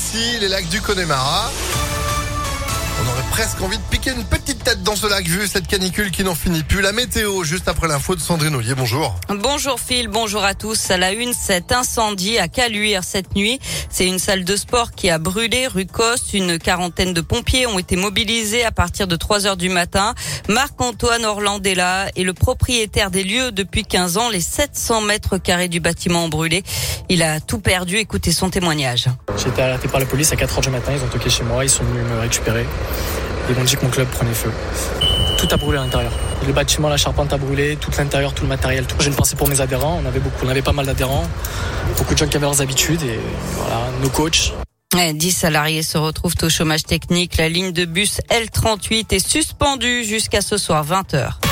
aussi les lacs du Connemara. Presque envie de piquer une petite tête dans ce lac vu cette canicule qui n'en finit plus. La météo, juste après l'info de Sandrine Ollier. Bonjour. Bonjour Phil, bonjour à tous. À la une, cet incendie à Caluire cette nuit. C'est une salle de sport qui a brûlé rue Coste. Une quarantaine de pompiers ont été mobilisés à partir de 3 heures du matin. Marc-Antoine Orlandella est le propriétaire des lieux depuis 15 ans. Les 700 mètres carrés du bâtiment ont brûlé. Il a tout perdu. Écoutez son témoignage. J'ai été alerté par la police à 4 heures du matin. Ils ont toqué chez moi. Ils sont venus me récupérer. Ils m'ont dit que mon club prenait feu. Tout a brûlé à l'intérieur. Le bâtiment, la charpente a brûlé, tout l'intérieur, tout le matériel. Tout. J'ai une pensée pour mes adhérents. On avait on avait pas mal d'adhérents. Beaucoup de gens qui avaient leurs habitudes et voilà, nos coachs. 10 salariés se retrouvent au chômage technique. La ligne de bus L38 est suspendue jusqu'à ce soir 20h.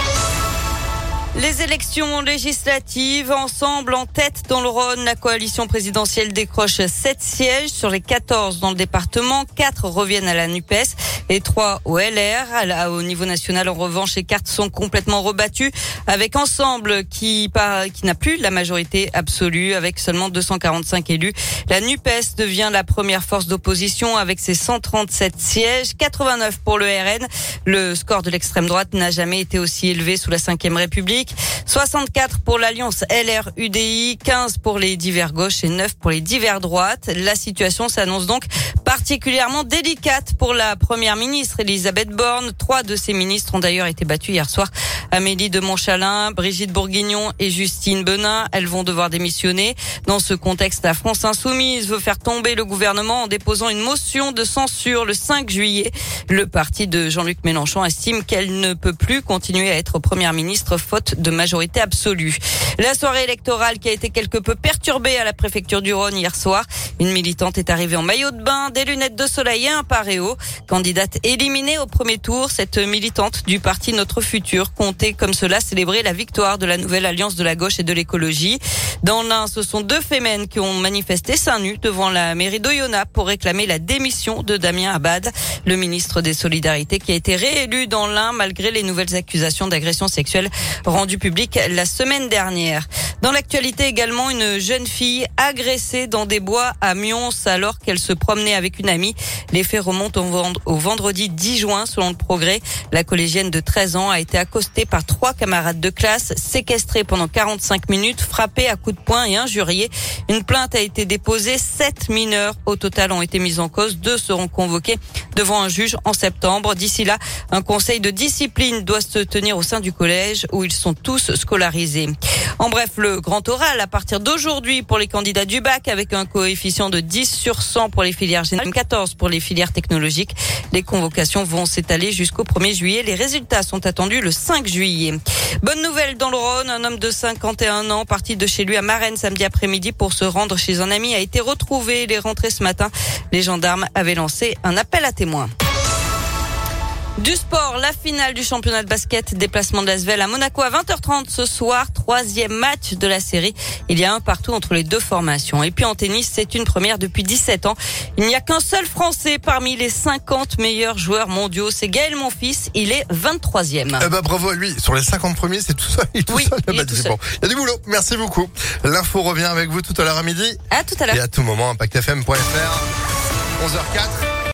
Les élections législatives, ensemble en tête dans le Rhône, la coalition présidentielle décroche 7 sièges sur les 14 dans le département. 4 reviennent à la NUPES et 3 au LR. Au niveau national, en revanche, les cartes sont complètement rebattues avec Ensemble qui, n'a plus la majorité absolue avec seulement 245 élus. La NUPES devient la première force d'opposition avec ses 137 sièges, 89 pour le RN. Le score de l'extrême droite n'a jamais été aussi élevé sous la Ve République. 64 pour l'alliance LR-UDI, 15 pour les divers gauches et 9 pour les divers droites. La situation s'annonce donc particulièrement délicate pour la première ministre Elisabeth Borne. Trois de ses ministres ont d'ailleurs été battus hier soir. Amélie de Montchalin, Brigitte Bourguignon et Justine Benin. Elles vont devoir démissionner. Dans ce contexte, la France insoumise veut faire tomber le gouvernement en déposant une motion de censure le 5 juillet. Le parti de Jean-Luc Mélenchon estime qu'elle ne peut plus continuer à être première ministre faute de majorité absolue. La soirée électorale qui a été quelque peu perturbée à la préfecture du Rhône hier soir. Une militante est arrivée en maillot de bain, des lunettes de soleil et un paréo. Candidate éliminée au premier tour, cette militante du parti Notre Futur comptait comme cela célébrer la victoire de la nouvelle alliance de la gauche et de l'écologie. Dans l'un, ce sont deux fémènes qui ont manifesté seins nus devant la mairie d'Oyonnax pour réclamer la démission de Damien Abad, le ministre des Solidarités qui a été réélu dans l'un malgré les nouvelles accusations d'agression sexuelle rendues publiques la semaine dernière. Dans l'actualité également, une jeune fille agressée dans des bois à Mions alors qu'elle se promenait avec une amie. Les faits remontent au vendredi 10 juin selon le progrès. La collégienne de 13 ans a été accostée par trois camarades de classe, séquestrée pendant 45 minutes, frappée à coups de poing et injuriée. Une plainte a été déposée. Sept mineurs au total ont été mis en cause. Deux seront convoqués devant un juge en septembre. D'ici là, un conseil de discipline doit se tenir au sein du collège où ils sont tous scolarisés. En bref, le grand oral à partir d'aujourd'hui pour les candidats du bac avec un coefficient de 10 sur 100 pour les filières générales, 14 pour les filières technologiques. Les convocations vont s'étaler jusqu'au 1er juillet. Les résultats sont attendus le 5 juillet. Bonne nouvelle dans le Rhône, un homme de 51 ans parti de chez lui à Marennes samedi après-midi pour se rendre chez un ami a été retrouvé. Il est rentré ce matin. Les gendarmes avaient lancé un appel à témoins. Du sport, la finale du championnat de basket, déplacement de l'Asvel à Monaco à 20h30 ce soir, troisième match de la série. Il y a un partout entre les deux formations. Et puis en tennis, c'est une première depuis 17 ans. Il n'y a qu'un seul Français parmi les 50 meilleurs joueurs mondiaux. C'est Gaël Monfils. Il est 23e. Eh ben, bravo à lui. Sur les 50 premiers, c'est tout ça. Il est tout Oui, seul. il est bah, tout seul. bon. Il y a du boulot. Merci beaucoup. L'info revient avec vous tout à l'heure à midi. À tout à l'heure. Et à tout moment, impactfm.fr. 11h04.